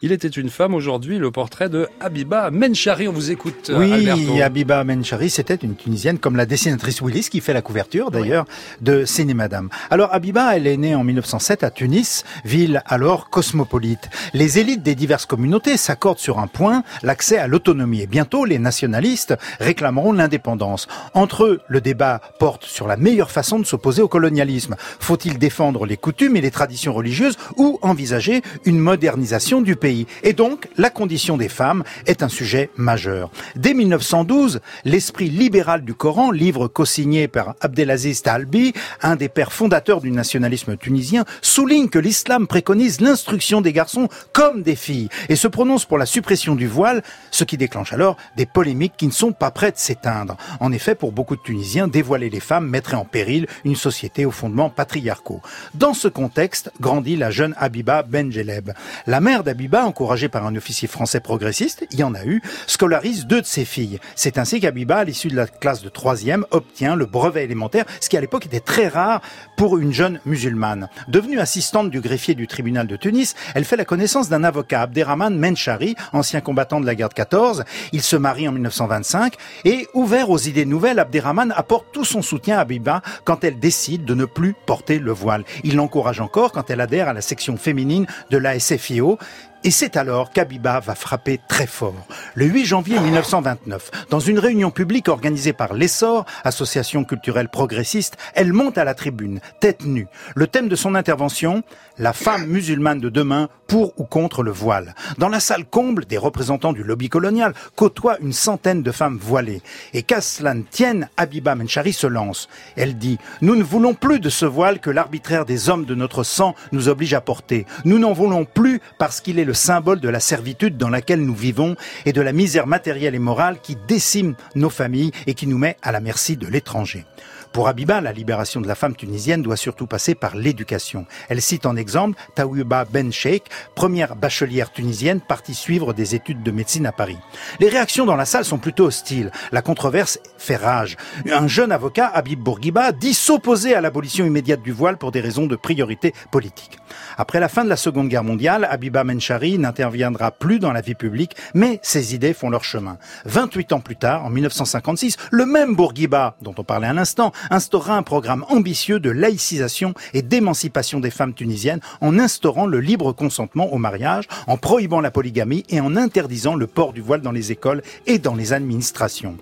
Il était une femme aujourd'hui, le portrait de Habiba Menchari. On vous écoute. Oui, Alberto. Habiba Menchari, c'était une Tunisienne comme la dessinatrice Willis qui fait la couverture d'ailleurs de Ciné Madame. Alors Habiba, elle est née en 1907 à Tunis, ville alors cosmopolite. Les élites des diverses communautés s'accordent sur un point, l'accès à l'autonomie. Et bientôt, les nationalistes réclameront l'indépendance. Entre eux, le débat porte sur la meilleure façon de s'opposer au colonialisme. Faut-il défendre les coutumes et les traditions religieuses ou envisager une modernisation du pays? Et donc, la condition des femmes est un sujet majeur. Dès 1912, l'esprit libéral du Coran, livre co-signé par Abdelaziz Talbi, un des pères fondateurs du nationalisme tunisien, souligne que l'islam préconise l'instruction des garçons comme des filles et se prononce pour la suppression du voile, ce qui déclenche alors des polémiques qui ne sont pas prêtes de s'éteindre. En effet, pour beaucoup de Tunisiens, dévoiler les femmes mettrait en péril une société aux fondements patriarcaux. Dans ce contexte, grandit la jeune Habiba Benjeleb. La mère encouragé par un officier français progressiste, il y en a eu, scolarise deux de ses filles. C'est ainsi qu'Abiba, à l'issue de la classe de troisième, obtient le brevet élémentaire, ce qui à l'époque était très rare pour une jeune musulmane. Devenue assistante du greffier du tribunal de Tunis, elle fait la connaissance d'un avocat, Abderrahman Menchari, ancien combattant de la guerre de 14. Il se marie en 1925 et, ouvert aux idées nouvelles, Abderrahman apporte tout son soutien à Abiba quand elle décide de ne plus porter le voile. Il l'encourage encore quand elle adhère à la section féminine de la SFIO et c'est alors qu'Abiba va frapper très fort. Le 8 janvier 1929, dans une réunion publique organisée par l'Essor, association culturelle progressiste, elle monte à la tribune, tête nue. Le thème de son intervention, la femme musulmane de demain pour ou contre le voile. Dans la salle comble, des représentants du lobby colonial côtoient une centaine de femmes voilées. Et qu'à cela ne tienne, Abiba Menchari se lance. Elle dit, nous ne voulons plus de ce voile que l'arbitraire des hommes de notre sang nous oblige à porter. Nous n'en voulons plus parce qu'il est le symbole de la servitude dans laquelle nous vivons et de la misère matérielle et morale qui décime nos familles et qui nous met à la merci de l'étranger. Pour Abiba, la libération de la femme tunisienne doit surtout passer par l'éducation. Elle cite en exemple Taouba Ben Sheikh, première bachelière tunisienne partie suivre des études de médecine à Paris. Les réactions dans la salle sont plutôt hostiles. La controverse fait rage. Un jeune avocat, Habib Bourguiba, dit s'opposer à l'abolition immédiate du voile pour des raisons de priorité politique. Après la fin de la Seconde Guerre mondiale, Abiba Menchari n'interviendra plus dans la vie publique, mais ses idées font leur chemin. 28 ans plus tard, en 1956, le même Bourguiba, dont on parlait à l'instant, instaura un programme ambitieux de laïcisation et d'émancipation des femmes tunisiennes en instaurant le libre consentement au mariage, en prohibant la polygamie et en interdisant le port du voile dans les écoles et dans les administrations.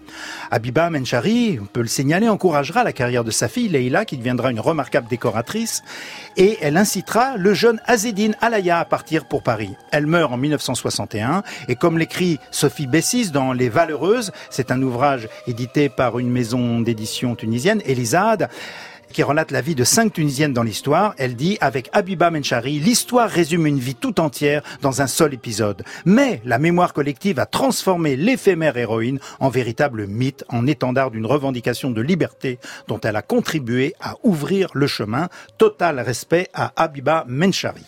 Abiba Menchari, on peut le signaler, encouragera la carrière de sa fille Leila qui deviendra une remarquable décoratrice et elle incitera le jeune Azedine Alaya à partir pour Paris. Elle meurt en 1961 et comme l'écrit Sophie Bessis dans Les Valeureuses, c'est un ouvrage édité par une maison d'édition tunisienne, Elisade, qui relate la vie de cinq Tunisiennes dans l'histoire. Elle dit, avec Abiba Menchari, l'histoire résume une vie tout entière dans un seul épisode. Mais la mémoire collective a transformé l'éphémère héroïne en véritable mythe, en étendard d'une revendication de liberté dont elle a contribué à ouvrir le chemin. Total respect à Abiba Menchari.